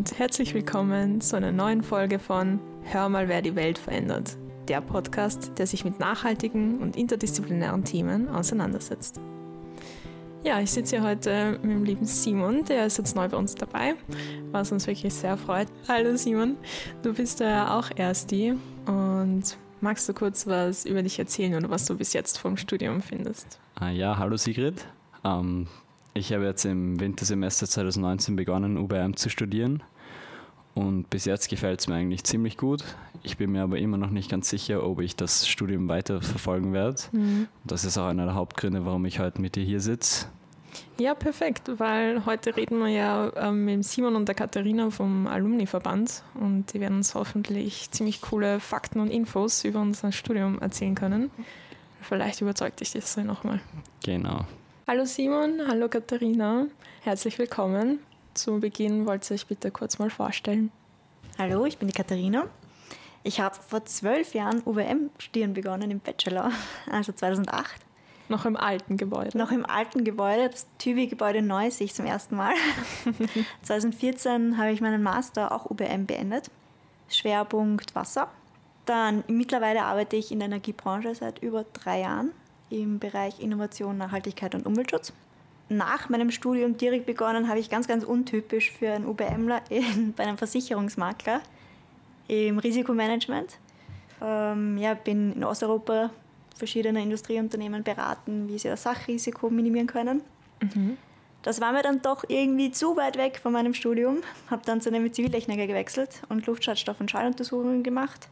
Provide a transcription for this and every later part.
und herzlich willkommen zu einer neuen Folge von Hör mal, wer die Welt verändert. Der Podcast, der sich mit nachhaltigen und interdisziplinären Themen auseinandersetzt. Ja, ich sitze hier heute mit dem lieben Simon, der ist jetzt neu bei uns dabei, was uns wirklich sehr freut. Hallo Simon, du bist ja auch Ersti und magst du kurz was über dich erzählen oder was du bis jetzt vom Studium findest? Ah, ja, hallo Sigrid. Ähm, ich habe jetzt im Wintersemester 2019 begonnen, UBM zu studieren. Und bis jetzt gefällt es mir eigentlich ziemlich gut. Ich bin mir aber immer noch nicht ganz sicher, ob ich das Studium weiter verfolgen werde. Mhm. Das ist auch einer der Hauptgründe, warum ich heute mit dir hier sitze. Ja, perfekt, weil heute reden wir ja ähm, mit Simon und der Katharina vom Alumni-Verband und die werden uns hoffentlich ziemlich coole Fakten und Infos über unser Studium erzählen können. Vielleicht überzeugt dich das nochmal. Genau. Hallo Simon, hallo Katharina, herzlich willkommen. Zu Beginn wollt ihr euch bitte kurz mal vorstellen. Hallo, ich bin die Katharina. Ich habe vor zwölf Jahren UWM studieren begonnen im Bachelor, also 2008. Noch im alten Gebäude? Noch im alten Gebäude, das TÜVI-Gebäude neu sehe ich zum ersten Mal. 2014 habe ich meinen Master auch UBM beendet. Schwerpunkt Wasser. Dann mittlerweile arbeite ich in der Energiebranche seit über drei Jahren im Bereich Innovation, Nachhaltigkeit und Umweltschutz. Nach meinem Studium direkt begonnen habe ich ganz, ganz untypisch für einen UBMler in, bei einem Versicherungsmakler im Risikomanagement. Ähm, ja, bin in Osteuropa verschiedene Industrieunternehmen beraten, wie sie das Sachrisiko minimieren können. Mhm. Das war mir dann doch irgendwie zu weit weg von meinem Studium. Habe dann zu einem Ziviltechniker gewechselt und Luftschadstoff- und Schalluntersuchungen gemacht.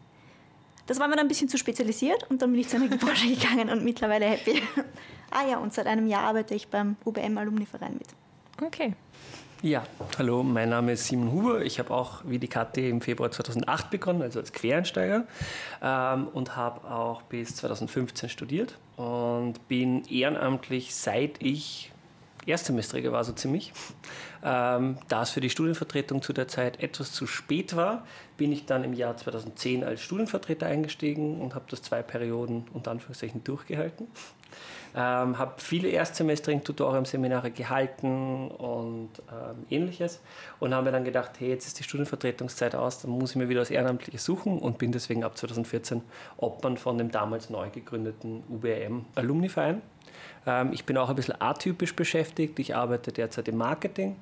Das war mir dann ein bisschen zu spezialisiert und dann bin ich zu einer Branche gegangen und mittlerweile happy. ah ja, und seit einem Jahr arbeite ich beim UBM Alumni-Verein mit. Okay. Ja, hallo, mein Name ist Simon Huber. Ich habe auch wie die Kathi im Februar 2008 begonnen, also als Quereinsteiger ähm, und habe auch bis 2015 studiert und bin ehrenamtlich seit ich Erstsemestriger war so ziemlich. Ähm, da es für die Studienvertretung zu der Zeit etwas zu spät war, bin ich dann im Jahr 2010 als Studienvertreter eingestiegen und habe das zwei Perioden unter Anführungszeichen durchgehalten. Ähm, habe viele Erstsemester Tutorium-Seminare gehalten und ähm, ähnliches und habe mir dann gedacht, hey, jetzt ist die Studienvertretungszeit aus, dann muss ich mir wieder was Ehrenamtliches suchen und bin deswegen ab 2014 Obmann von dem damals neu gegründeten UBM Alumni-Verein. Ähm, ich bin auch ein bisschen atypisch beschäftigt. Ich arbeite derzeit im Marketing,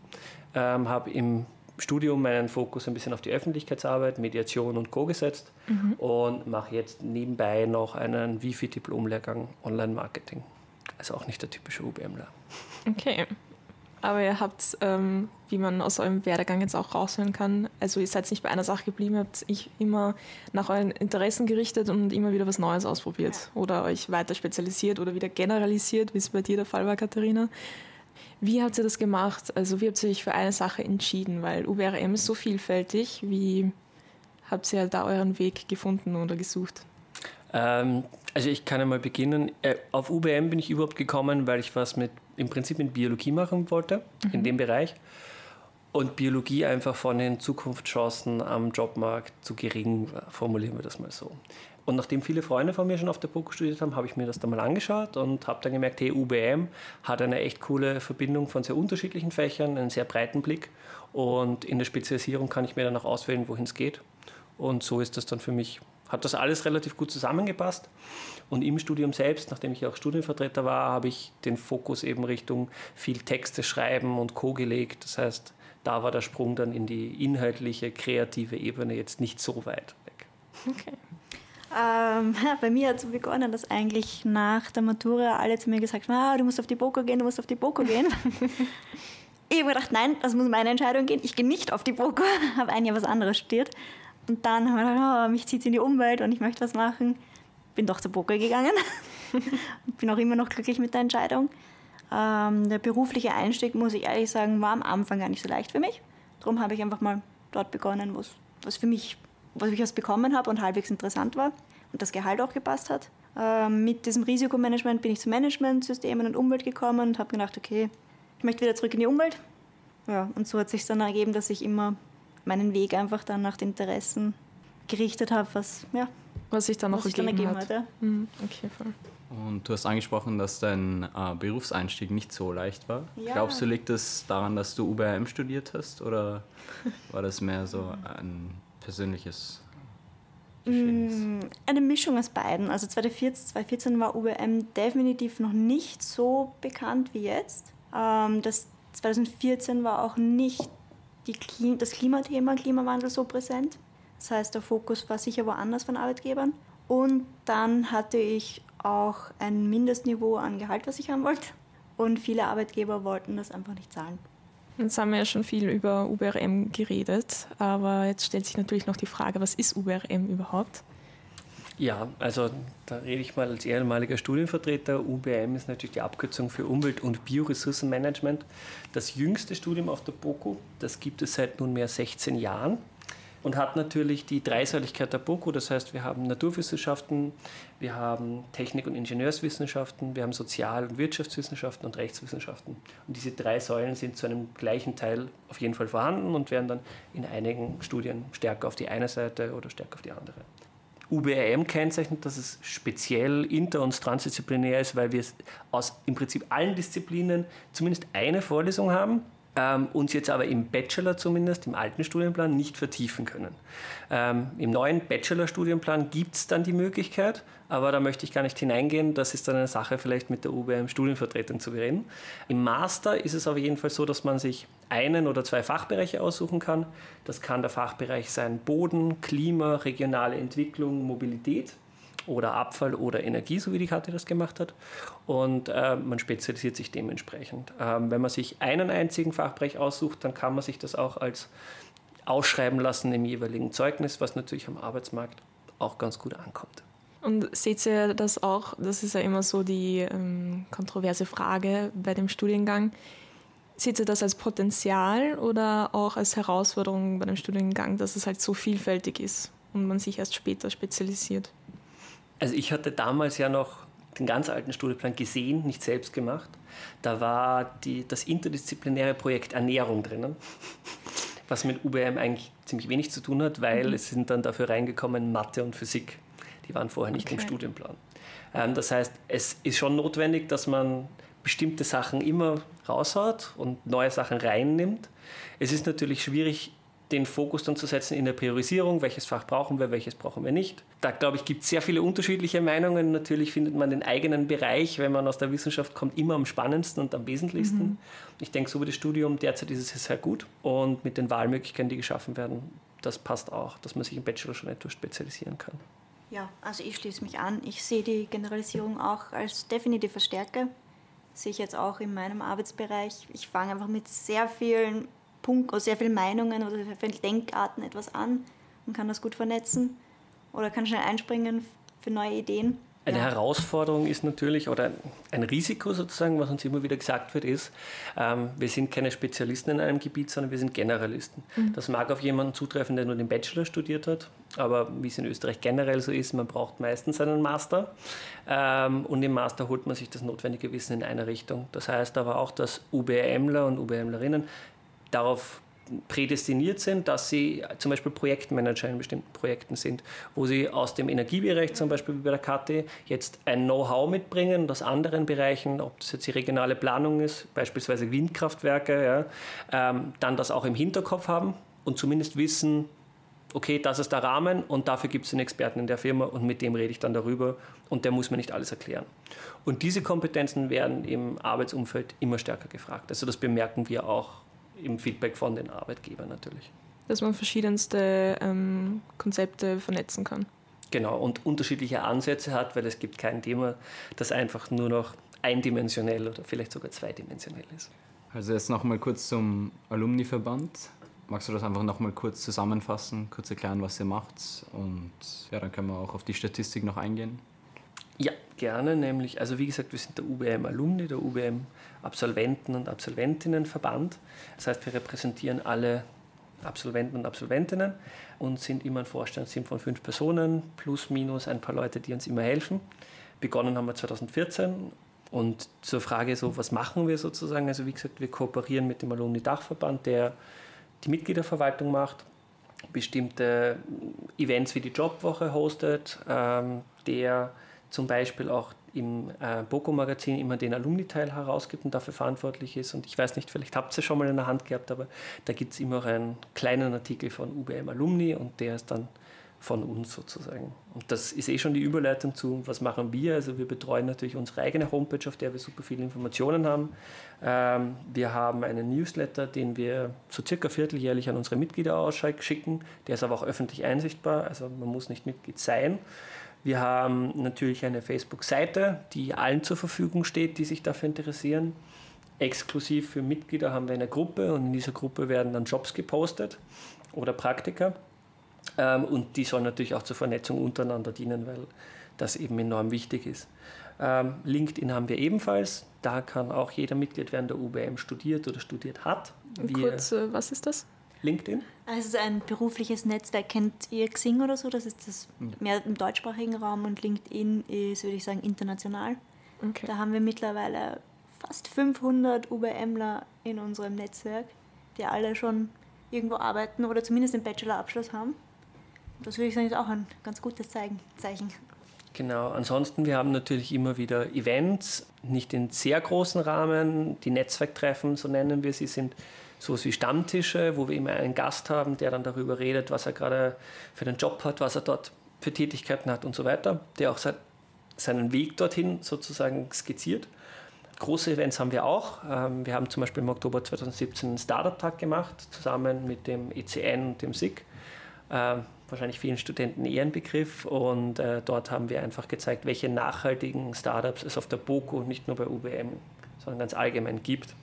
ähm, habe im Studium meinen Fokus ein bisschen auf die Öffentlichkeitsarbeit, Mediation und Co. gesetzt mhm. und mache jetzt nebenbei noch einen Wifi-Diplom-Lehrgang Online-Marketing. Also auch nicht der typische UBMler. Okay. Aber ihr habt, ähm, wie man aus eurem Werdegang jetzt auch raushören kann, also ihr seid nicht bei einer Sache geblieben, habt ich immer nach euren Interessen gerichtet und immer wieder was Neues ausprobiert ja. oder euch weiter spezialisiert oder wieder generalisiert, wie es bei dir der Fall war, Katharina. Wie habt ihr das gemacht? Also wie habt ihr euch für eine Sache entschieden? Weil UBRM ist so vielfältig. Wie habt ihr da euren Weg gefunden oder gesucht? Ähm, also ich kann einmal beginnen. Äh, auf UBM bin ich überhaupt gekommen, weil ich was mit im Prinzip mit Biologie machen wollte, mhm. in dem Bereich. Und Biologie einfach von den Zukunftschancen am Jobmarkt zu gering war, formulieren wir das mal so. Und nachdem viele Freunde von mir schon auf der BOKU studiert haben, habe ich mir das dann mal angeschaut und habe dann gemerkt, hey, UBM hat eine echt coole Verbindung von sehr unterschiedlichen Fächern, einen sehr breiten Blick. Und in der Spezialisierung kann ich mir dann auch auswählen, wohin es geht. Und so ist das dann für mich hat das alles relativ gut zusammengepasst. Und im Studium selbst, nachdem ich auch Studienvertreter war, habe ich den Fokus eben Richtung viel Texte schreiben und Co. gelegt. Das heißt, da war der Sprung dann in die inhaltliche, kreative Ebene jetzt nicht so weit weg. Okay. Ähm, bei mir hat es so begonnen, dass eigentlich nach der Matura alle zu mir gesagt haben, ah, du musst auf die Boko gehen, du musst auf die Boko gehen. ich habe gedacht, nein, das muss meine Entscheidung gehen. Ich gehe nicht auf die Boko, habe ein Jahr was anderes studiert. Und dann haben wir gedacht, oh, mich zieht es in die Umwelt und ich möchte was machen. Bin doch zur Poker gegangen. bin auch immer noch glücklich mit der Entscheidung. Ähm, der berufliche Einstieg, muss ich ehrlich sagen, war am Anfang gar nicht so leicht für mich. Darum habe ich einfach mal dort begonnen, was für mich, was ich was bekommen habe und halbwegs interessant war und das Gehalt auch gepasst hat. Ähm, mit diesem Risikomanagement bin ich zu Managementsystemen und Umwelt gekommen und habe gedacht, okay, ich möchte wieder zurück in die Umwelt. Ja, und so hat sich dann ergeben, dass ich immer meinen Weg einfach dann nach den Interessen gerichtet habe, was ja, Was sich dann noch was sich dann ergeben, ergeben hat. hat. Ja. Mhm, okay, voll. Und du hast angesprochen, dass dein äh, Berufseinstieg nicht so leicht war. Ja. Glaubst du, liegt das daran, dass du UBM studiert hast oder war das mehr so ein persönliches Geschehnis? Mm, Eine Mischung aus beiden. Also 2014, 2014 war UBM definitiv noch nicht so bekannt wie jetzt. Ähm, das 2014 war auch nicht die Kli das Klimathema, Klimawandel so präsent. Das heißt, der Fokus war sicher woanders von Arbeitgebern. Und dann hatte ich auch ein Mindestniveau an Gehalt, was ich haben wollte. Und viele Arbeitgeber wollten das einfach nicht zahlen. Jetzt haben wir ja schon viel über UBRM geredet, aber jetzt stellt sich natürlich noch die Frage, was ist UBRM überhaupt? Ja, also da rede ich mal als ehemaliger Studienvertreter. UBM ist natürlich die Abkürzung für Umwelt- und Bioressourcenmanagement. Das jüngste Studium auf der BOKU, das gibt es seit nunmehr 16 Jahren und hat natürlich die Dreisäuligkeit der BOKU. Das heißt, wir haben Naturwissenschaften, wir haben Technik- und Ingenieurswissenschaften, wir haben Sozial- und Wirtschaftswissenschaften und Rechtswissenschaften. Und diese drei Säulen sind zu einem gleichen Teil auf jeden Fall vorhanden und werden dann in einigen Studien stärker auf die eine Seite oder stärker auf die andere. UBRM kennzeichnet, dass es speziell inter- und transdisziplinär ist, weil wir aus im Prinzip allen Disziplinen zumindest eine Vorlesung haben, ähm, uns jetzt aber im Bachelor zumindest, im alten Studienplan, nicht vertiefen können. Ähm, Im neuen Bachelor-Studienplan gibt es dann die Möglichkeit, aber da möchte ich gar nicht hineingehen. Das ist dann eine Sache vielleicht mit der UBM-Studienvertretung zu bereden. Im Master ist es aber jedenfalls so, dass man sich einen oder zwei Fachbereiche aussuchen kann. Das kann der Fachbereich sein Boden, Klima, regionale Entwicklung, Mobilität oder Abfall oder Energie, so wie die Karte das gemacht hat. Und äh, man spezialisiert sich dementsprechend. Ähm, wenn man sich einen einzigen Fachbereich aussucht, dann kann man sich das auch als ausschreiben lassen im jeweiligen Zeugnis, was natürlich am Arbeitsmarkt auch ganz gut ankommt. Und seht ihr das auch, das ist ja immer so die ähm, kontroverse Frage bei dem Studiengang, seht ihr das als Potenzial oder auch als Herausforderung bei dem Studiengang, dass es halt so vielfältig ist und man sich erst später spezialisiert? Also ich hatte damals ja noch den ganz alten Studienplan gesehen, nicht selbst gemacht. Da war die, das interdisziplinäre Projekt Ernährung drinnen, was mit UBM eigentlich ziemlich wenig zu tun hat, weil es sind dann dafür reingekommen Mathe und Physik. Die waren vorher nicht im Okay. Studienplan. Ähm, das heißt, es ist schon notwendig, dass man bestimmte Sachen immer raushaut und neue Sachen reinnimmt. Es ist natürlich schwierig, den Fokus dann zu setzen in der Priorisierung, welches Fach brauchen wir, welches brauchen wir nicht. Da glaube ich, gibt es sehr viele unterschiedliche Meinungen. Natürlich findet man den eigenen Bereich, wenn man aus der Wissenschaft kommt, immer am spannendsten und am wesentlichsten. Ich denke, so wie das Studium derzeit ist es sehr gut und mit den Wahlmöglichkeiten, die geschaffen werden, das passt auch, dass man sich im Bachelor schon etwas spezialisieren kann. Ja, also ich schließe mich an. Ich sehe die Generalisierung auch als definitive Stärke. Sehe ich jetzt auch in meinem Arbeitsbereich. Ich fange einfach mit sehr vielen Punkten, sehr vielen Meinungen oder sehr vielen Denkarten etwas an und kann das gut vernetzen oder kann schnell einspringen für neue Ideen. Eine Ja. Herausforderung ist natürlich, oder ein Risiko sozusagen, was uns immer wieder gesagt wird, ist, ähm, wir sind keine Spezialisten in einem Gebiet, sondern wir sind Generalisten. Das mag auf jemanden zutreffen, der nur den Bachelor studiert hat, aber wie es in Österreich generell so ist, man braucht meistens einen Master ähm, und im Master holt man sich das notwendige Wissen in einer Richtung. Das heißt aber auch, dass UBMler und UBMlerinnen darauf prädestiniert sind, dass sie zum Beispiel Projektmanager in bestimmten Projekten sind, wo sie aus dem Energiebereich zum Beispiel wie bei der KT jetzt ein Know-how mitbringen, aus anderen Bereichen, ob das jetzt die regionale Planung ist, beispielsweise Windkraftwerke, ja, ähm, dann das auch im Hinterkopf haben und zumindest wissen, okay, das ist der Rahmen und dafür gibt es einen Experten in der Firma und mit dem rede ich dann darüber und der muss mir nicht alles erklären. Und diese Kompetenzen werden im Arbeitsumfeld immer stärker gefragt. Also das bemerken wir auch im Feedback von den Arbeitgebern natürlich. Dass man verschiedenste ähm, Konzepte vernetzen kann. Genau, und unterschiedliche Ansätze hat, weil es gibt kein Thema, das einfach nur noch eindimensionell oder vielleicht sogar zweidimensionell ist. Also jetzt nochmal kurz zum Alumni-Verband. Magst du das einfach nochmal kurz zusammenfassen, kurz erklären, was ihr macht? Und ja, dann können wir auch auf die Statistik noch eingehen. Ja, gerne, nämlich, also wie gesagt, wir sind der UBM Alumni, der UBM Absolventen- und Absolventinnenverband. Das heißt, wir repräsentieren alle Absolventen und Absolventinnen und sind immer ein Vorstandsteam von fünf Personen, plus minus ein paar Leute, die uns immer helfen. Begonnen haben wir 2014 und zur Frage so, was machen wir sozusagen? Also wie gesagt, wir kooperieren mit dem Alumni-Dachverband, der die Mitgliederverwaltung macht, bestimmte Events wie die Jobwoche hostet, ähm, der zum Beispiel auch im äh, Boko-Magazin immer den Alumni-Teil herausgibt und dafür verantwortlich ist. Und ich weiß nicht, vielleicht habt ihr schon mal in der Hand gehabt, aber da gibt es immer einen kleinen Artikel von UBM Alumni und der ist dann von uns sozusagen. Und das ist eh schon die Überleitung zu, was machen wir? Also wir betreuen natürlich unsere eigene Homepage, auf der wir super viele Informationen haben. Ähm, wir haben einen Newsletter, den wir so circa vierteljährlich an unsere Mitglieder ausschicken. Der ist aber auch öffentlich einsichtbar, also man muss nicht Mitglied sein. Wir haben natürlich eine Facebook-Seite, die allen zur Verfügung steht, die sich dafür interessieren. Exklusiv für Mitglieder haben wir eine Gruppe und in dieser Gruppe werden dann Jobs gepostet oder Praktika. Ähm, und die sollen natürlich auch zur Vernetzung untereinander dienen, weil das eben enorm wichtig ist. Ähm, LinkedIn haben wir ebenfalls. Da kann auch jeder Mitglied werden, der UBM studiert oder studiert hat. Wir Kurz, äh, was ist das? LinkedIn? Also ein berufliches Netzwerk. Kennt ihr Xing oder so? Das ist das mehr im deutschsprachigen Raum und LinkedIn ist, würde ich sagen, international. Okay. Da haben wir mittlerweile fast 500 UBMler in unserem Netzwerk, die alle schon irgendwo arbeiten oder zumindest einen Bachelorabschluss haben. Das würde ich sagen, ist auch ein ganz gutes Zeichen. Genau, ansonsten, wir haben natürlich immer wieder Events, nicht in sehr großen Rahmen. Die Netzwerktreffen, so nennen wir sie, sind sowas wie Stammtische, wo wir immer einen Gast haben, der dann darüber redet, was er gerade für einen Job hat, was er dort für Tätigkeiten hat und so weiter, der auch seinen Weg dorthin sozusagen skizziert. Große Events haben wir auch. Ähm, wir haben zum Beispiel im Oktober 2017 einen Startup-Tag gemacht, zusammen mit dem ECN und dem SIG wahrscheinlich vielen Studenten eher ein Begriff. Und äh, dort haben wir einfach gezeigt, welche nachhaltigen Startups es auf der BOKU, nicht nur bei UBM, sondern ganz allgemein gibt.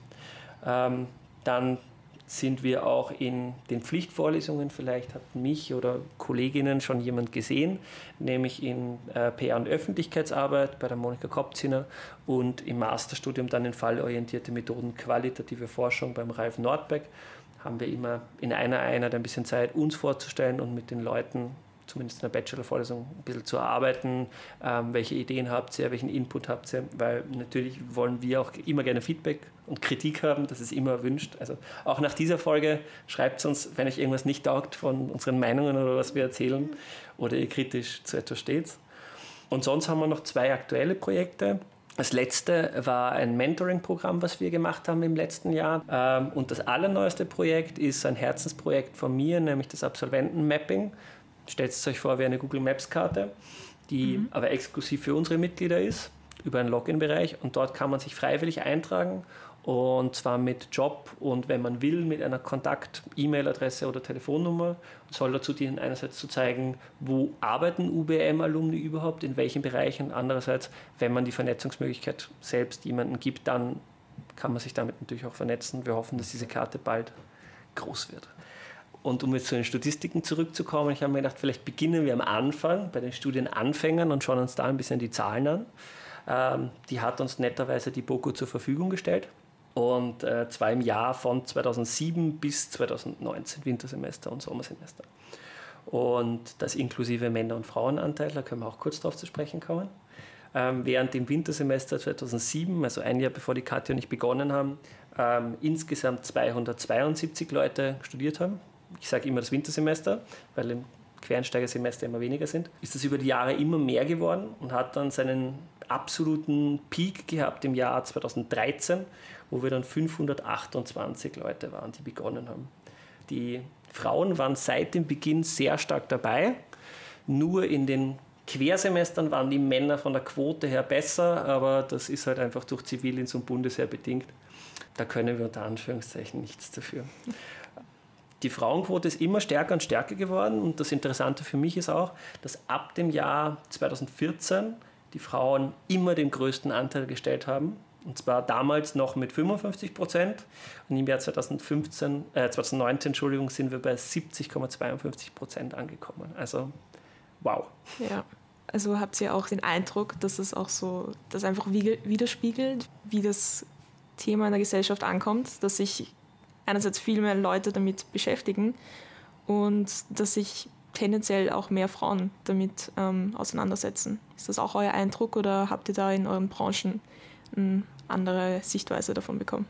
Dann sind wir auch in den Pflichtvorlesungen, vielleicht hat mich oder Kolleginnen schon jemand gesehen, nämlich in äh, PR und Öffentlichkeitsarbeit bei der Monika Kopziner und im Masterstudium dann in fallorientierte Methoden qualitative Forschung beim Ralf Nordbeck haben wir immer in einer Einheit ein bisschen Zeit, uns vorzustellen und mit den Leuten, zumindest in der Bachelor-Vorlesung, ein bisschen zu arbeiten. Ähm, welche Ideen habt ihr, welchen Input habt ihr? Weil natürlich wollen wir auch immer gerne Feedback und Kritik haben, das ist immer erwünscht. Also auch nach dieser Folge schreibt uns, wenn euch irgendwas nicht taugt von unseren Meinungen oder was wir erzählen oder ihr kritisch zu etwas steht. Und sonst haben wir noch zwei aktuelle Projekte. Das letzte war ein Mentoring-Programm, was wir gemacht haben im letzten Jahr. Ähm, und das allerneueste Projekt ist ein Herzensprojekt von mir, nämlich das Absolventen-Mapping. Stellt es euch vor wie eine Google Maps-Karte, die mhm. aber exklusiv für unsere Mitglieder ist, über einen Login-Bereich. Und dort kann man sich freiwillig eintragen und zwar mit Job und wenn man will, mit einer Kontakt-E-Mail-Adresse oder Telefonnummer. Soll dazu dienen, einerseits zu zeigen, wo arbeiten UBM-Alumni überhaupt, in welchen Bereichen. Andererseits, wenn man die Vernetzungsmöglichkeit selbst jemanden gibt, dann kann man sich damit natürlich auch vernetzen. Wir hoffen, dass diese Karte bald groß wird. Und um jetzt zu den Statistiken zurückzukommen, ich habe mir gedacht, vielleicht beginnen wir am Anfang bei den Studienanfängern und schauen uns da ein bisschen die Zahlen an. Ähm, die hat uns netterweise die BOKU zur Verfügung gestellt und äh, zwar im Jahr von 2007 bis 2019, Wintersemester und Sommersemester. Und das inklusive Männer- und Frauenanteil, da können wir auch kurz darauf zu sprechen kommen. Ähm, während dem Wintersemester 2007, also ein Jahr bevor die Katja und ich begonnen haben, ähm, insgesamt 272 Leute studiert haben. Ich sage immer das Wintersemester, weil im Quereinsteigersemester immer weniger sind, ist das über die Jahre immer mehr geworden und hat dann seinen absoluten Peak gehabt im Jahr 2013 wo wir dann 528 Leute waren, die begonnen haben. Die Frauen waren seit dem Beginn sehr stark dabei. Nur in den Quersemestern waren die Männer von der Quote her besser, aber das ist halt einfach durch Zivildienst und Bundesheer bedingt. Da können wir unter Anführungszeichen nichts dafür. Die Frauenquote ist immer stärker und stärker geworden und das Interessante für mich ist auch, dass ab dem Jahr 2014 die Frauen immer den größten Anteil gestellt haben und zwar damals noch mit 55 Prozent. Und im Jahr 2015, äh, 2019 Entschuldigung, sind wir bei 70,52 Prozent angekommen. Also wow. Ja. Also habt ihr auch den Eindruck, dass es auch so, das einfach widerspiegelt, wie das Thema in der Gesellschaft ankommt, dass sich einerseits viel mehr Leute damit beschäftigen und dass sich tendenziell auch mehr Frauen damit ähm, auseinandersetzen. Ist das auch euer Eindruck oder habt ihr da in euren Branchen eine andere Sichtweise davon bekommen?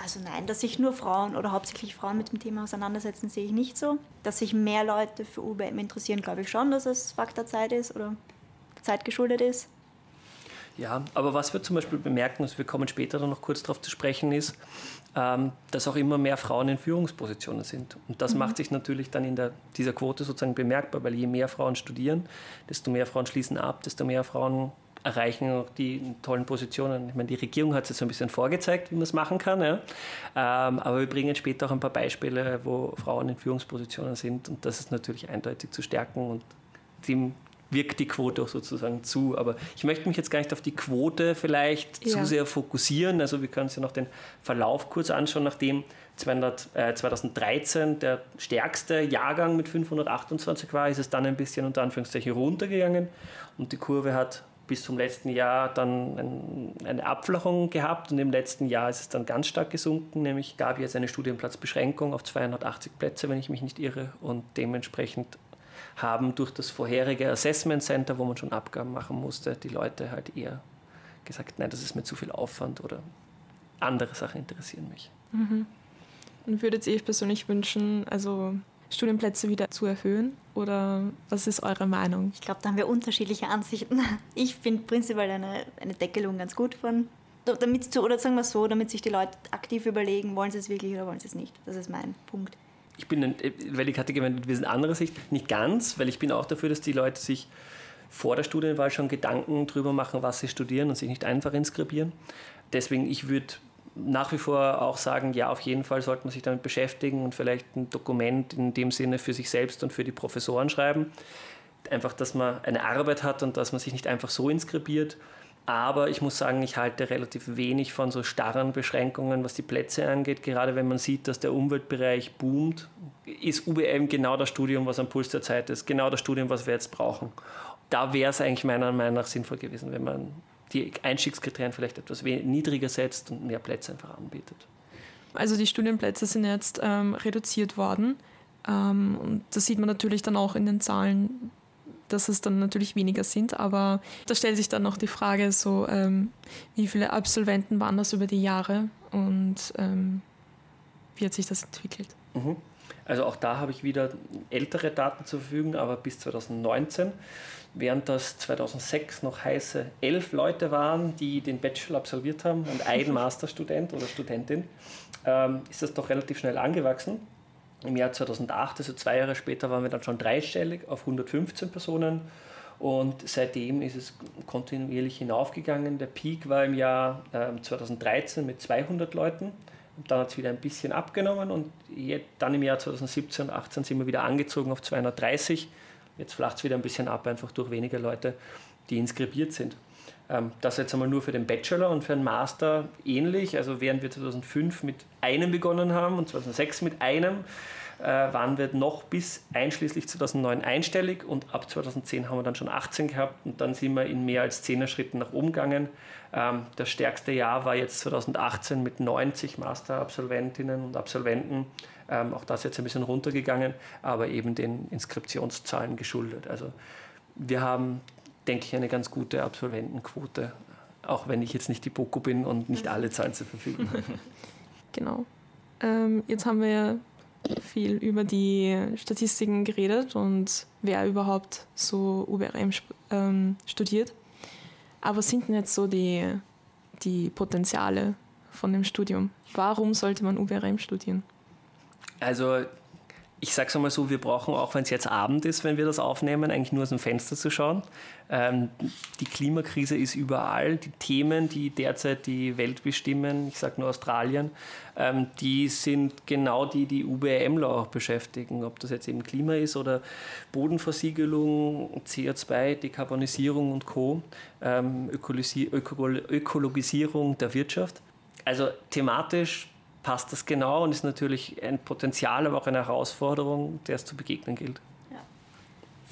Also nein, dass sich nur Frauen oder hauptsächlich Frauen mit dem Thema auseinandersetzen, sehe ich nicht so. Dass sich mehr Leute für UBM interessieren, glaube ich schon, dass es Fakt der Zeit ist oder der Zeit geschuldet ist. Ja, aber was wir zum Beispiel bemerken, also wir kommen später dann noch kurz darauf zu sprechen, ist, ähm, dass auch immer mehr Frauen in Führungspositionen sind. Und das mhm. macht sich natürlich dann in der, dieser Quote sozusagen bemerkbar, weil je mehr Frauen studieren, desto mehr Frauen schließen ab, desto mehr Frauen erreichen auch die tollen Positionen. Ich meine, die Regierung hat es jetzt ein bisschen vorgezeigt, wie man es machen kann. Ja. Ähm, aber wir bringen später auch ein paar Beispiele, wo Frauen in Führungspositionen sind. Und das ist natürlich eindeutig zu stärken und dem wirkt die Quote auch sozusagen zu. Aber ich möchte mich jetzt gar nicht auf die Quote vielleicht ja. zu sehr fokussieren. Also wir können uns ja noch den Verlauf kurz anschauen, nachdem 200, äh, 2013 der stärkste Jahrgang mit 528 war, ist es dann ein bisschen unter Anführungszeichen runtergegangen und die Kurve hat bis zum letzten Jahr dann ein, eine Abflachung gehabt und im letzten Jahr ist es dann ganz stark gesunken, nämlich gab es eine Studienplatzbeschränkung auf 280 Plätze, wenn ich mich nicht irre, und dementsprechend haben durch das vorherige Assessment Center, wo man schon Abgaben machen musste, die Leute halt eher gesagt, nein, das ist mir zu viel Aufwand oder andere Sachen interessieren mich. Mhm. Und würdet ihr euch persönlich wünschen, also Studienplätze wieder zu erhöhen? Oder was ist eure Meinung? Ich glaube, da haben wir unterschiedliche Ansichten. Ich finde prinzipiell eine, eine Deckelung ganz gut von, damit, oder sagen wir so, damit sich die Leute aktiv überlegen, wollen sie es wirklich oder wollen sie es nicht. Das ist mein Punkt. Ich bin, weil die Karte gewendet, wir sind anderer Sicht, nicht ganz, weil ich bin auch dafür, dass die Leute sich vor der Studienwahl schon Gedanken darüber machen, was sie studieren und sich nicht einfach inskribieren. Deswegen, ich würde nach wie vor auch sagen, ja, auf jeden Fall sollte man sich damit beschäftigen und vielleicht ein Dokument in dem Sinne für sich selbst und für die Professoren schreiben. Einfach, dass man eine Arbeit hat und dass man sich nicht einfach so inskribiert. Aber ich muss sagen, ich halte relativ wenig von so starren Beschränkungen, was die Plätze angeht. Gerade wenn man sieht, dass der Umweltbereich boomt, ist UBM genau das Studium, was am Puls der Zeit ist. Genau das Studium, was wir jetzt brauchen. Da wäre es eigentlich meiner Meinung nach sinnvoll gewesen, wenn man die Einstiegskriterien vielleicht etwas niedriger setzt und mehr Plätze einfach anbietet. Also die Studienplätze sind jetzt ähm, reduziert worden. Ähm, und das sieht man natürlich dann auch in den Zahlen, dass es dann natürlich weniger sind. Aber da stellt sich dann noch die Frage, so ähm, wie viele Absolventen waren das über die Jahre und ähm, wie hat sich das entwickelt? Mhm. Also auch da habe ich wieder ältere Daten zur Verfügung, aber bis 2019 während das 2006 noch heiße elf Leute waren, die den Bachelor absolviert haben und ein Masterstudent oder Studentin, ähm, ist das doch relativ schnell angewachsen. Im Jahr 2008, also zwei Jahre später, waren wir dann schon dreistellig auf 115 Personen und seitdem ist es kontinuierlich hinaufgegangen. Der Peak war im Jahr äh, 2013 mit 200 Leuten. Dann hat es wieder ein bisschen abgenommen und dann im Jahr 2017 und 2018 sind wir wieder angezogen auf 230 Jetzt flacht es wieder ein bisschen ab, einfach durch weniger Leute, die inskribiert sind. Ähm, das jetzt einmal nur für den Bachelor und für den Master ähnlich. Also während wir 2005 mit einem begonnen haben und 2006 mit einem, waren wir noch bis einschließlich 2009 einstellig und ab 2010 haben wir dann schon 18 gehabt und dann sind wir in mehr als 10er Schritten nach oben gegangen. Ähm, das stärkste Jahr war jetzt 2018 mit 90 Masterabsolventinnen und Absolventen. Ähm, auch das ist jetzt ein bisschen runtergegangen, aber eben den Inskriptionszahlen geschuldet. Also wir haben, denke ich, eine ganz gute Absolventenquote, auch wenn ich jetzt nicht die BOKU bin und nicht alle Zahlen zur Verfügung habe. Genau. Ähm, jetzt haben wir viel über die Statistiken geredet und wer überhaupt so UBRM ähm, studiert. Aber was sind denn jetzt so die, die Potenziale von dem Studium? Warum sollte man UBRM studieren? Also ich sage es einmal so, wir brauchen auch, wenn es jetzt Abend ist, wenn wir das aufnehmen, eigentlich nur aus dem Fenster zu schauen. Ähm, die Klimakrise ist überall. Die Themen, die derzeit die Welt bestimmen, ich sage nur Australien, ähm, die sind genau die, die UBMler auch beschäftigen. Ob das jetzt eben Klima ist oder Bodenversiegelung, CO2, Dekarbonisierung und Co., ähm, Ökologisierung der Wirtschaft. Also thematisch passt das genau und ist natürlich ein Potenzial, aber auch eine Herausforderung, der es zu begegnen gilt. Ja.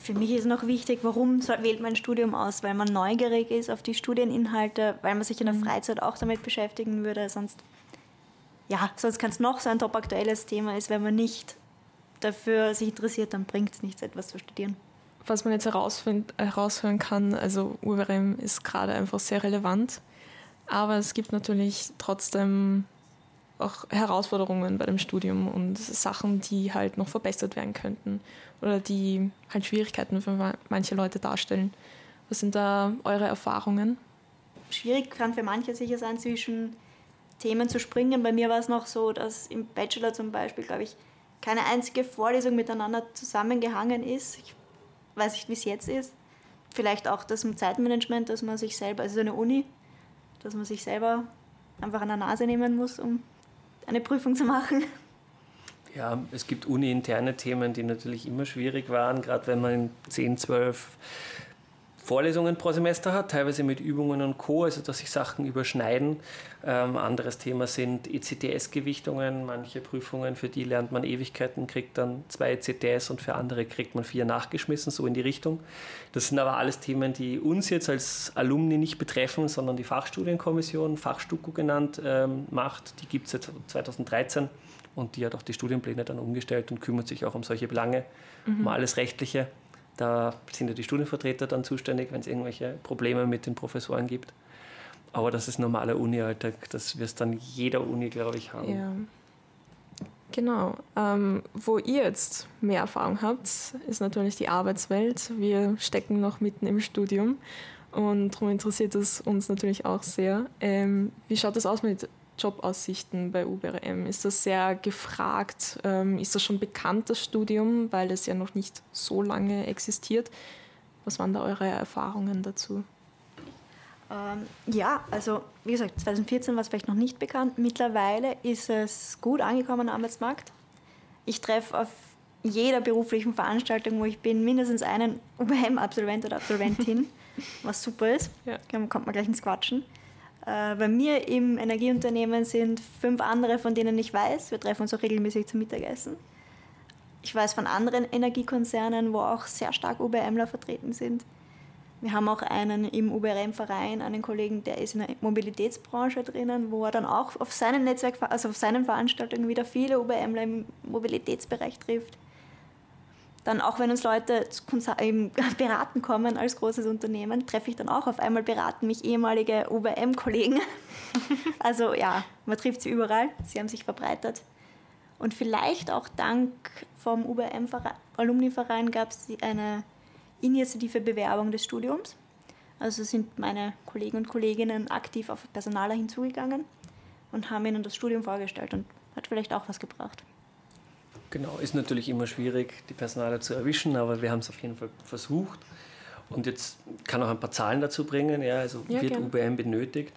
Für mich ist noch wichtig, warum wählt man ein Studium aus? Weil man neugierig ist auf die Studieninhalte, weil man sich in der mhm. Freizeit auch damit beschäftigen würde. Sonst, ja, sonst kann es noch so ein top aktuelles Thema ist, wenn man nicht dafür sich interessiert, dann bringt es nichts, etwas zu studieren. Was man jetzt heraushören kann, also UWRM ist gerade einfach sehr relevant, aber es gibt natürlich trotzdem auch Herausforderungen bei dem Studium und Sachen, die halt noch verbessert werden könnten oder die halt Schwierigkeiten für manche Leute darstellen. Was sind da eure Erfahrungen? Schwierig kann für manche sicher sein, zwischen Themen zu springen. Bei mir war es noch so, dass im Bachelor zum Beispiel, glaube ich, keine einzige Vorlesung miteinander zusammengehangen ist. Ich weiß nicht, wie es jetzt ist. Vielleicht auch das Zeitmanagement, dass man sich selber, also eine Uni, dass man sich selber einfach an der Nase nehmen muss, um eine Prüfung zu machen. Ja, es gibt uni-interne Themen, die natürlich immer schwierig waren, gerade wenn man in 10, 12 Vorlesungen pro Semester hat, teilweise mit Übungen und Co., also dass sich Sachen überschneiden. Ähm, anderes Thema sind ECTS-Gewichtungen. Manche Prüfungen, für die lernt man Ewigkeiten, kriegt dann zwei ECTS und für andere kriegt man vier nachgeschmissen, so in die Richtung. Das sind aber alles Themen, die uns jetzt als Alumni nicht betreffen, sondern die Fachstudienkommission, Fachstuku genannt, ähm, macht. Die gibt es seit 2013 und die hat auch die Studienpläne dann umgestellt und kümmert sich auch um solche Belange, mhm. um alles Rechtliche. Da sind ja die Studienvertreter dann zuständig, wenn es irgendwelche Probleme mit den Professoren gibt. Aber das ist normaler Uni-Alltag. Das wirst dann jeder Uni, glaube ich, haben. Ja. Genau. Ähm, wo ihr jetzt mehr Erfahrung habt, ist natürlich die Arbeitswelt. Wir stecken noch mitten im Studium und darum interessiert es uns natürlich auch sehr. Ähm, wie schaut es aus mit Jobaussichten bei UBRM? Ist das sehr gefragt? Ähm, ist das schon bekannt, das Studium, weil es ja noch nicht so lange existiert? Was waren da eure Erfahrungen dazu? Ähm, ja, also wie gesagt, 2014 war es vielleicht noch nicht bekannt. Mittlerweile ist es gut angekommen am Arbeitsmarkt. Ich treffe auf jeder beruflichen Veranstaltung, wo ich bin, mindestens einen UBM-Absolvent oder Absolventin, was super ist. Ja. Dann kommt man gleich ins Quatschen. Äh, bei mir im Energieunternehmen sind fünf andere, von denen ich weiß. Wir treffen uns auch regelmäßig zum Mittagessen. Ich weiß von anderen Energiekonzernen, wo auch sehr stark UBMler vertreten sind. Wir haben auch einen im UBRM-Verein, einen Kollegen, der ist in der Mobilitätsbranche drinnen, wo er dann auch auf seinen Netzwerk, also auf seinen Veranstaltungen wieder viele UBMler im Mobilitätsbereich trifft. Dann auch wenn uns Leute beraten kommen als großes Unternehmen, treffe ich dann auch auf einmal beraten mich ehemalige UBM-Kollegen. also ja, man trifft sie überall, sie haben sich verbreitet. Und vielleicht auch dank vom UBM-Alumni-Verein gab es eine initiative Bewerbung des Studiums. Also sind meine Kollegen und Kolleginnen aktiv auf Personaler hinzugegangen und haben ihnen das Studium vorgestellt und hat vielleicht auch was gebracht. Genau, ist natürlich immer schwierig, die Personale zu erwischen, aber wir haben es auf jeden Fall versucht. Und jetzt kann auch ein paar Zahlen dazu bringen. Ja, also ja, wird gerne. UBM benötigt.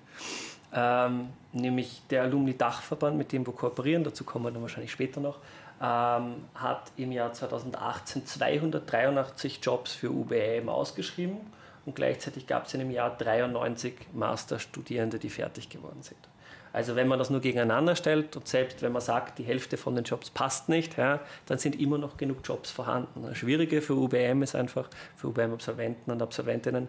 Ähm, nämlich der Alumni-Dachverband, mit dem wir kooperieren, dazu kommen wir dann wahrscheinlich später noch, ähm, hat im Jahr 2018 283 Jobs für UBM ausgeschrieben und gleichzeitig gab es in dem Jahr 93 Masterstudierende, die fertig geworden sind. Also wenn man das nur gegeneinander stellt und selbst wenn man sagt, die Hälfte von den Jobs passt nicht, ja, dann sind immer noch genug Jobs vorhanden. Das Schwierige für UBM ist einfach, für UBM-Absolventen und Absolventinnen,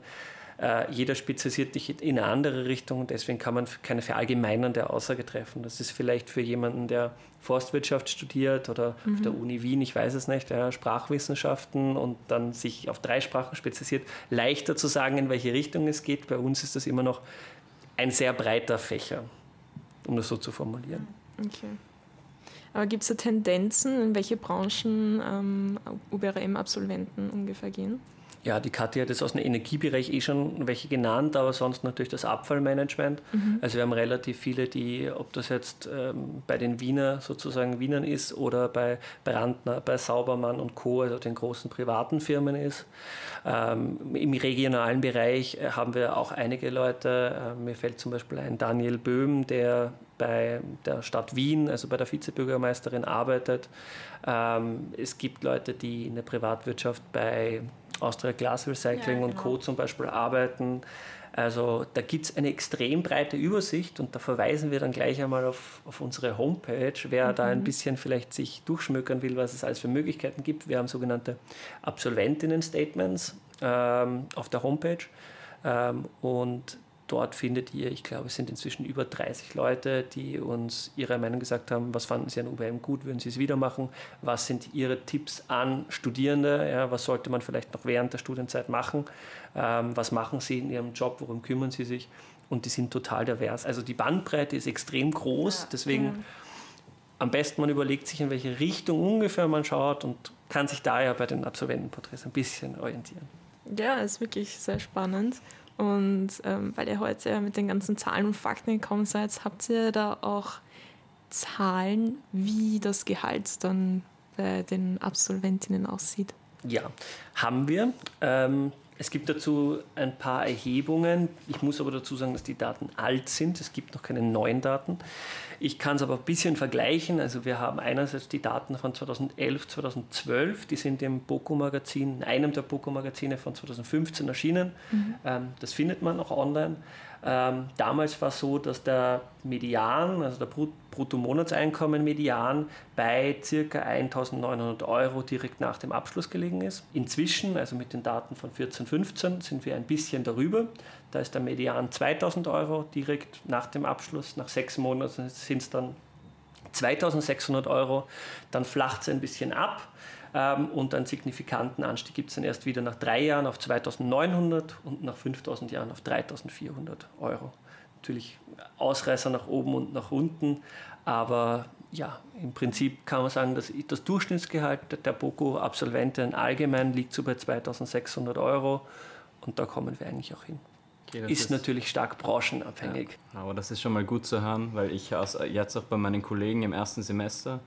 äh, jeder spezialisiert sich in eine andere Richtung und deswegen kann man keine verallgemeinernde Aussage treffen. Das ist vielleicht für jemanden, der Forstwirtschaft studiert oder mhm. auf der Uni Wien, ich weiß es nicht, ja, Sprachwissenschaften und dann sich auf drei Sprachen spezialisiert, leichter zu sagen, in welche Richtung es geht. Bei uns ist das immer noch ein sehr breiter Fächer um das so zu formulieren. Okay. Aber gibt es da Tendenzen, in welche Branchen ähm, UBRM-Absolventen ungefähr gehen? Ja, die Kathi hat jetzt aus dem Energiebereich eh schon welche genannt, aber sonst natürlich das Abfallmanagement. Mhm. Also wir haben relativ viele, die, ob das jetzt ähm, bei den Wiener sozusagen Wienern ist oder bei Brandner, bei Saubermann und Co., also den großen privaten Firmen ist. Ähm, Im regionalen Bereich äh, haben wir auch einige Leute. Äh, mir fällt zum Beispiel ein Daniel Böhm, der bei der Stadt Wien, also bei der Vizebürgermeisterin arbeitet. Ähm, es gibt Leute, die in der Privatwirtschaft bei Austria Glass Recycling ja, genau. und Co. zum Beispiel arbeiten. Also da gibt es eine extrem breite Übersicht und da verweisen wir dann gleich einmal auf, auf unsere Homepage, wer mhm. da ein bisschen vielleicht sich durchschmökern will, was es alles für Möglichkeiten gibt. Wir haben sogenannte Absolventinnen-Statements ähm, auf der Homepage ähm, und Dort findet ihr, ich glaube, es sind inzwischen über 30 Leute, die uns ihre Meinung gesagt haben, was fanden sie an UBM gut, würden sie es wieder machen, was sind ihre Tipps an Studierende, ja, was sollte man vielleicht noch während der Studienzeit machen, ähm, was machen sie in ihrem Job, worum kümmern sie sich. und die sind total divers. Also die Bandbreite ist extrem groß, deswegen am besten man überlegt sich, in welche Richtung ungefähr man schaut und kann sich daher bei den Absolventenporträts ein bisschen orientieren. Ja, ist wirklich sehr spannend. Und ähm, weil ihr heute mit den ganzen Zahlen und Fakten gekommen seid, habt ihr da auch Zahlen, wie das Gehalt dann bei den Absolventinnen aussieht? Ja, haben wir. Ähm, es gibt dazu ein paar Erhebungen. Ich muss aber dazu sagen, dass die Daten alt sind. Es gibt noch keine neuen Daten. Ich kann es aber ein bisschen vergleichen. Also wir haben einerseits die Daten von 2011, 2012. Die sind im Boko-Magazin, in einem der Boko-Magazine von 2015 erschienen. Mhm. Ähm, das findet man auch online. Ähm, damals war es so, dass der Median, also der Bruttomonatseinkommen Median bei ca. 1900 Euro direkt nach dem Abschluss gelegen ist. Inzwischen, also mit den Daten von 14, 15, sind wir ein bisschen darüber. Da ist der Median 2000 Euro direkt nach dem Abschluss. Nach sechs Monaten sind es dann 2600 Euro. Dann flacht es ein bisschen ab und einen signifikanten Anstieg gibt es dann erst wieder nach drei Jahren auf 2900 und nach 5000 Jahren auf 3400 Euro. Natürlich Ausreißer nach oben und nach unten, aber ja, im Prinzip kann man sagen, dass das Durchschnittsgehalt der BOKU-Absolventen allgemein liegt so bei 2600 Euro und da kommen wir eigentlich auch hin. Okay, ist, ist, natürlich stark branchenabhängig. Ja, aber das ist schon mal gut zu hören, weil ich jetzt auch bei meinen Kollegen im ersten Semester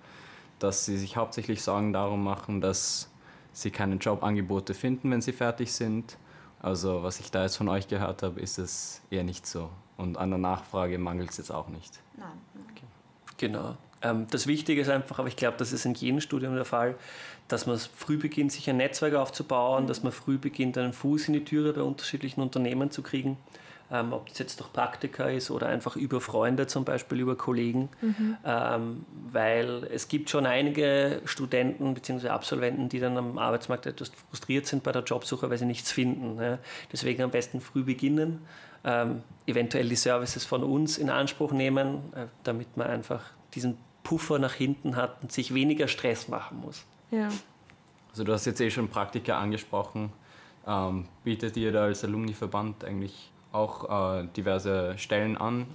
dass sie sich hauptsächlich Sorgen darum machen, dass sie keine Jobangebote finden, wenn sie fertig sind. Also was ich da jetzt von euch gehört habe, ist es eher nicht so. Und an der Nachfrage mangelt es jetzt auch nicht. Nein. Okay. Genau. Ähm, das Wichtige ist einfach, aber ich glaube, das ist in jedem Studium der Fall, dass man früh beginnt, sich ein Netzwerk aufzubauen, mhm. dass man früh beginnt, einen Fuß in die Türe bei unterschiedlichen Unternehmen zu kriegen ähm, ob das jetzt durch Praktika ist oder einfach über Freunde zum Beispiel, über Kollegen, mhm. ähm, weil es gibt schon einige Studenten bzw. Absolventen, die dann am Arbeitsmarkt etwas frustriert sind bei der Jobsuche, weil sie nichts finden. Ja. Deswegen am besten früh beginnen, ähm, eventuell die Services von uns in Anspruch nehmen, äh, damit man einfach diesen Puffer nach hinten hat und sich weniger Stress machen muss. Ja. Also du hast jetzt eh schon Praktika angesprochen. Ähm, bietet ihr da als Alumni-Verband eigentlich auch äh, diverse Stellen an?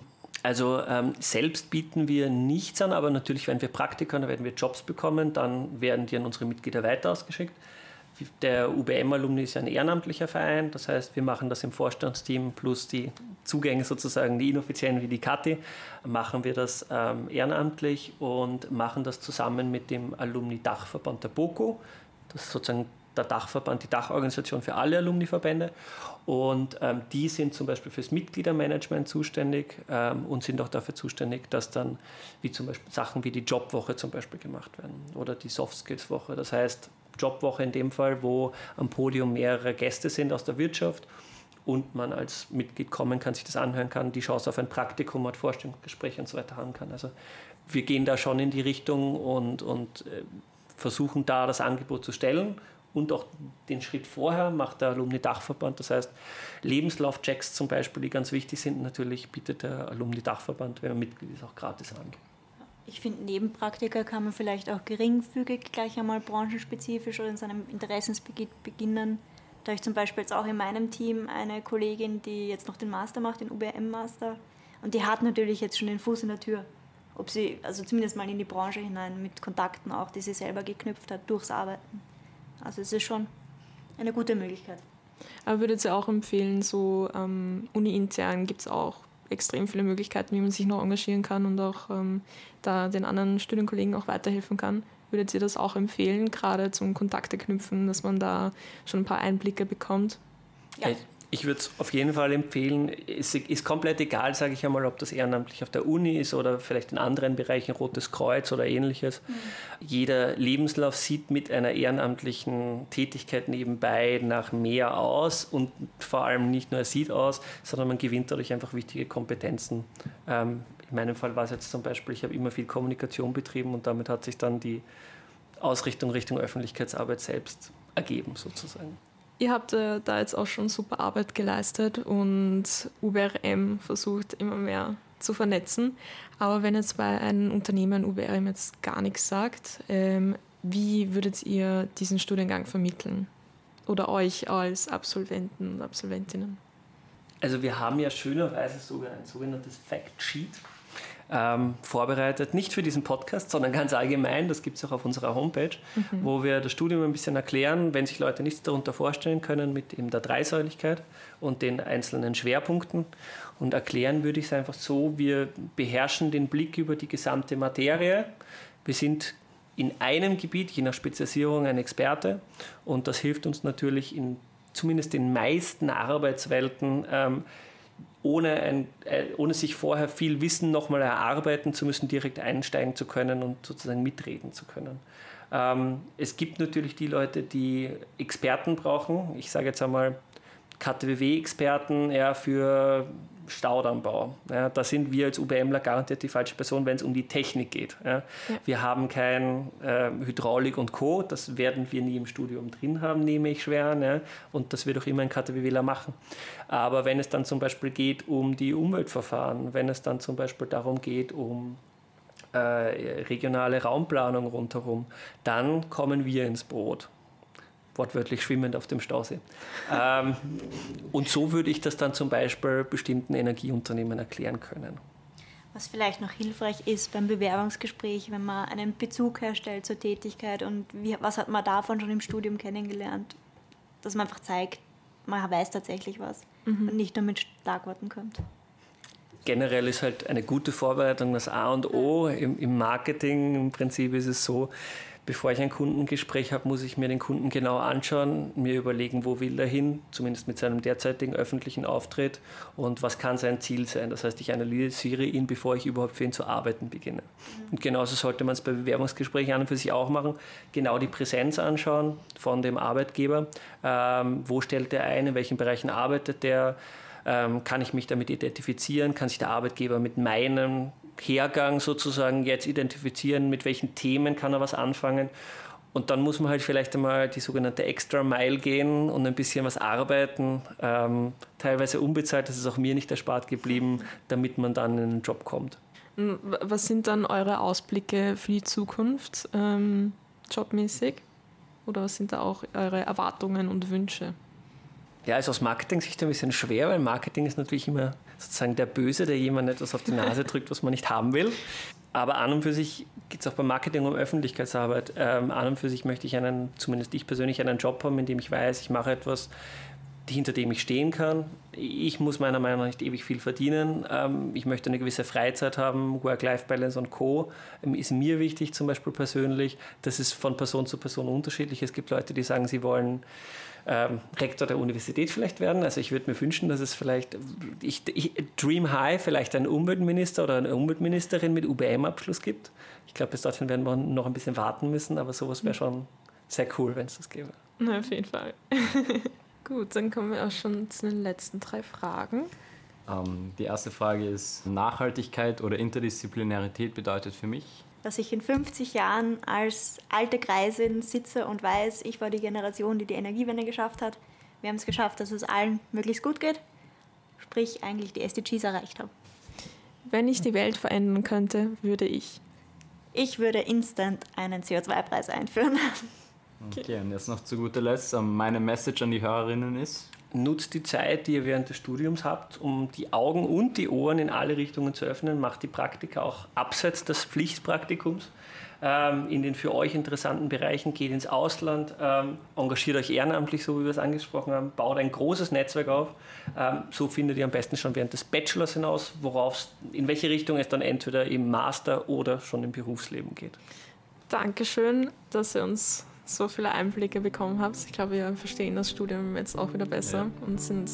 Also ähm, selbst bieten wir nichts an, aber natürlich, wenn wir Praktika, dann werden wir Jobs bekommen, dann werden die an unsere Mitglieder weiter ausgeschickt. Der UBM-Alumni ist ja ein ehrenamtlicher Verein, das heißt, wir machen das im Vorstandsteam plus die Zugänge sozusagen, die inoffiziellen wie die Kati, machen wir das ähm, ehrenamtlich und machen das zusammen mit dem Alumni-Dachverband der BOKO. Das ist sozusagen der Dachverband, die Dachorganisation für alle Alumniverbände. Und ähm, die sind zum Beispiel fürs Mitgliedermanagement zuständig ähm, und sind auch dafür zuständig, dass dann wie zum Beispiel Sachen wie die Jobwoche zum Beispiel gemacht werden oder die Soft Skills Woche. Das heißt, Jobwoche in dem Fall, wo am Podium mehrere Gäste sind aus der Wirtschaft und man als Mitglied kommen kann, sich das anhören kann, die Chance auf ein Praktikum hat, Vorstellungsgespräche und so weiter haben kann. Also wir gehen da schon in die Richtung und, und äh, versuchen da das Angebot zu stellen und auch den Schritt vorher macht der Alumni-Dachverband. Das heißt, Lebenslaufchecks zum Beispiel, die ganz wichtig sind, natürlich bietet der Alumni-Dachverband, wenn man Mitglied ist, auch gratis an. Ich finde, neben Praktika kann man vielleicht auch geringfügig gleich einmal branchenspezifisch oder in seinem Interessensgebiet beginnen. Da ich zum Beispiel jetzt auch in meinem Team eine Kollegin, die jetzt noch den Master macht, den UBM-Master. Und die hat natürlich jetzt schon den Fuß in der Tür. Ob sie, also zumindest mal in die Branche hinein, mit Kontakten auch, die sie selber geknüpft hat, durchs Arbeiten. Also es ist schon eine gute Möglichkeit. Aber würdet ihr auch empfehlen, so ähm, uni-intern gibt es auch extrem viele Möglichkeiten, wie man sich noch engagieren kann und auch ähm, da den anderen Studienkollegen auch weiterhelfen kann. Würdet ihr das auch empfehlen, gerade zum Kontakte knüpfen, dass man da schon ein paar Einblicke bekommt? Ja. Ich würde es auf jeden Fall empfehlen. Es ist komplett egal, sage ich einmal, ob das ehrenamtlich auf der Uni ist oder vielleicht in anderen Bereichen, Rotes Kreuz oder ähnliches. Mhm. Jeder Lebenslauf sieht mit einer ehrenamtlichen Tätigkeit nebenbei nach mehr aus und vor allem nicht nur er sieht aus, sondern man gewinnt dadurch einfach wichtige Kompetenzen. Ähm, in meinem Fall war es jetzt zum Beispiel, ich habe immer viel Kommunikation betrieben und damit hat sich dann die Ausrichtung Richtung Öffentlichkeitsarbeit selbst ergeben, sozusagen. Ihr habt äh, da jetzt auch schon super Arbeit geleistet und UBRM versucht immer mehr zu vernetzen. Aber wenn jetzt bei einem Unternehmen UBRM jetzt gar nichts sagt, ähm, wie würdet ihr diesen Studiengang vermitteln? Oder euch als Absolventen und Absolventinnen? Also wir haben ja schönerweise sogar ein sogenanntes Fact Sheet ähm, vorbereitet, nicht für diesen Podcast, sondern ganz allgemein, das gibt es auch auf unserer Homepage, mhm. wo wir das Studium ein bisschen erklären, wenn sich Leute nichts darunter vorstellen können mit eben der Dreisäuligkeit und den einzelnen Schwerpunkten. Und erklären würde ich es einfach so, wir beherrschen den Blick über die gesamte Materie. Wir sind in einem Gebiet, je nach Spezialisierung, ein Experte und das hilft uns natürlich in zumindest den meisten Arbeitswelten ähm, ohne, ein, äh, ohne sich vorher viel Wissen nochmal erarbeiten zu müssen, direkt einsteigen zu können und sozusagen mitreden zu können. Ähm, es gibt natürlich die Leute, die Experten brauchen. Ich sage jetzt einmal KTWW-Experten ja, für Staudammbau. Ja, da sind wir als UBMler garantiert die falsche Person, wenn es um die Technik geht. Ja. Ja. Wir haben kein äh, Hydraulik und Co., das werden wir nie im Studium drin haben, nehme ich schwer an. Und das wird auch immer ein KTWWler machen. Aber wenn es dann zum Beispiel geht um die Umweltverfahren, wenn es dann zum Beispiel darum geht, um äh, regionale Raumplanung rundherum, dann kommen wir ins Boot wortwörtlich schwimmend auf dem Stausee. ähm, und so würde ich das dann zum Beispiel bestimmten Energieunternehmen erklären können. Was vielleicht noch hilfreich ist beim Bewerbungsgespräch, wenn man einen Bezug herstellt zur Tätigkeit und wie, was hat man davon schon im Studium kennengelernt, dass man einfach zeigt, man weiß tatsächlich was mhm. und nicht nur mit Schlagworten kommt generell ist halt eine gute Vorbereitung das A und O. Im, Im, Marketing im Prinzip ist es so, bevor ich ein Kundengespräch habe, muss ich mir den Kunden genau anschauen, mir überlegen, wo will er hin, zumindest mit seinem derzeitigen öffentlichen Auftritt und was kann sein Ziel sein. Das heißt, ich analysiere ihn, bevor ich überhaupt für ihn zu arbeiten beginne. Und genauso sollte man es bei Bewerbungsgesprächen an und für sich auch machen, genau die Präsenz anschauen von dem Arbeitgeber. Ähm, wo stellt er ein, in welchen Bereichen arbeitet der? Ähm, kann ich mich damit identifizieren? Kann sich der Arbeitgeber mit meinem Hergang sozusagen jetzt identifizieren, mit welchen Themen kann er was anfangen. Und dann muss man halt vielleicht einmal die sogenannte Extra Mile gehen und ein bisschen was arbeiten, ähm, teilweise unbezahlt, das ist auch mir nicht erspart geblieben, damit man dann in einen Job kommt. Was sind dann eure Ausblicke für die Zukunft ähm, jobmäßig? Oder was sind da auch eure Erwartungen und Wünsche? Ja, also aus Marketing-Sicht ein bisschen schwer, weil Marketing ist natürlich immer sozusagen der Böse, der jemand etwas auf die Nase drückt, was man nicht haben will. Aber an und für sich geht es auch beim Marketing um Öffentlichkeitsarbeit. Ähm, an und für sich möchte ich einen, zumindest ich persönlich, einen Job haben, in dem ich weiß, ich mache etwas, hinter dem ich stehen kann. Ich muss meiner Meinung nach nicht ewig viel verdienen. Ähm, ich möchte eine gewisse Freizeit haben, Work-Life-Balance und Co. Ähm, ist mir wichtig, zum Beispiel persönlich. Das ist von Person zu Person unterschiedlich. Es gibt Leute, die sagen, sie wollen ähm, Rektor der Universität vielleicht werden. Also ich würde mir wünschen, dass es vielleicht, ich, ich, Dream High, vielleicht einen Umweltminister oder eine Umweltministerin mit UBM-Abschluss gibt. Ich glaube, bis dorthin werden wir noch ein bisschen warten müssen, aber sowas wäre schon sehr cool, wenn es das gäbe. Na, auf jeden Fall. Gut, dann kommen wir auch schon zu den letzten drei Fragen. Ähm, die erste Frage ist, Nachhaltigkeit oder Interdisziplinarität bedeutet für mich? dass ich in 50 Jahren als alte Kreisin sitze und weiß, ich war die Generation, die die Energiewende geschafft hat. Wir haben es geschafft, dass es allen möglichst gut geht, sprich eigentlich die SDGs erreicht haben. Wenn ich die Welt verändern könnte, würde ich. Ich würde instant einen CO2-Preis einführen. Okay, und jetzt noch zu guter Letzt, ähm, meine Message an die Hörerinnen ist, nutzt die Zeit, die ihr während des Studiums habt, um die Augen und die Ohren in alle Richtungen zu öffnen. Macht die Praktika auch abseits des Pflichtpraktikums ähm, in den für euch interessanten Bereichen. Geht ins Ausland, ähm, engagiert euch ehrenamtlich, so wie wir es angesprochen haben, baut ein großes Netzwerk auf. Ähm, so findet ihr am besten schon während des Bachelors hinaus, worauf in welche Richtung es dann entweder im Master oder schon im Berufsleben geht. Dankeschön, dass ihr uns so viele Einblicke bekommen habt. Ich glaube, wir verstehen das Studium jetzt auch wieder besser ja. und sind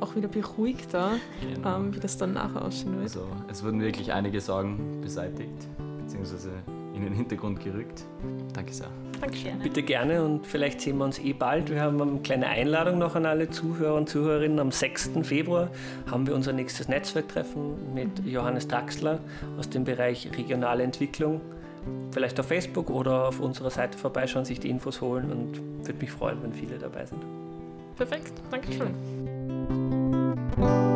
auch wieder beruhigter, genau. ähm, wie das dann nachher aussehen wird. Also, es wurden wirklich einige Sorgen beseitigt, beziehungsweise in den Hintergrund gerückt. Danke sehr. Dankeschön. Bitte gerne und vielleicht sehen wir uns eh bald. Wir haben eine kleine Einladung noch an alle Zuhörer und Zuhörerinnen. Am 6. Februar haben wir unser nächstes Netzwerktreffen mit Johannes Draxler aus dem Bereich regionale Entwicklung vielleicht auf Facebook oder auf unserer Seite vorbeischauen, sich die Infos holen und würde mich freuen, wenn viele dabei sind. Perfekt, Dankeschön. Ja.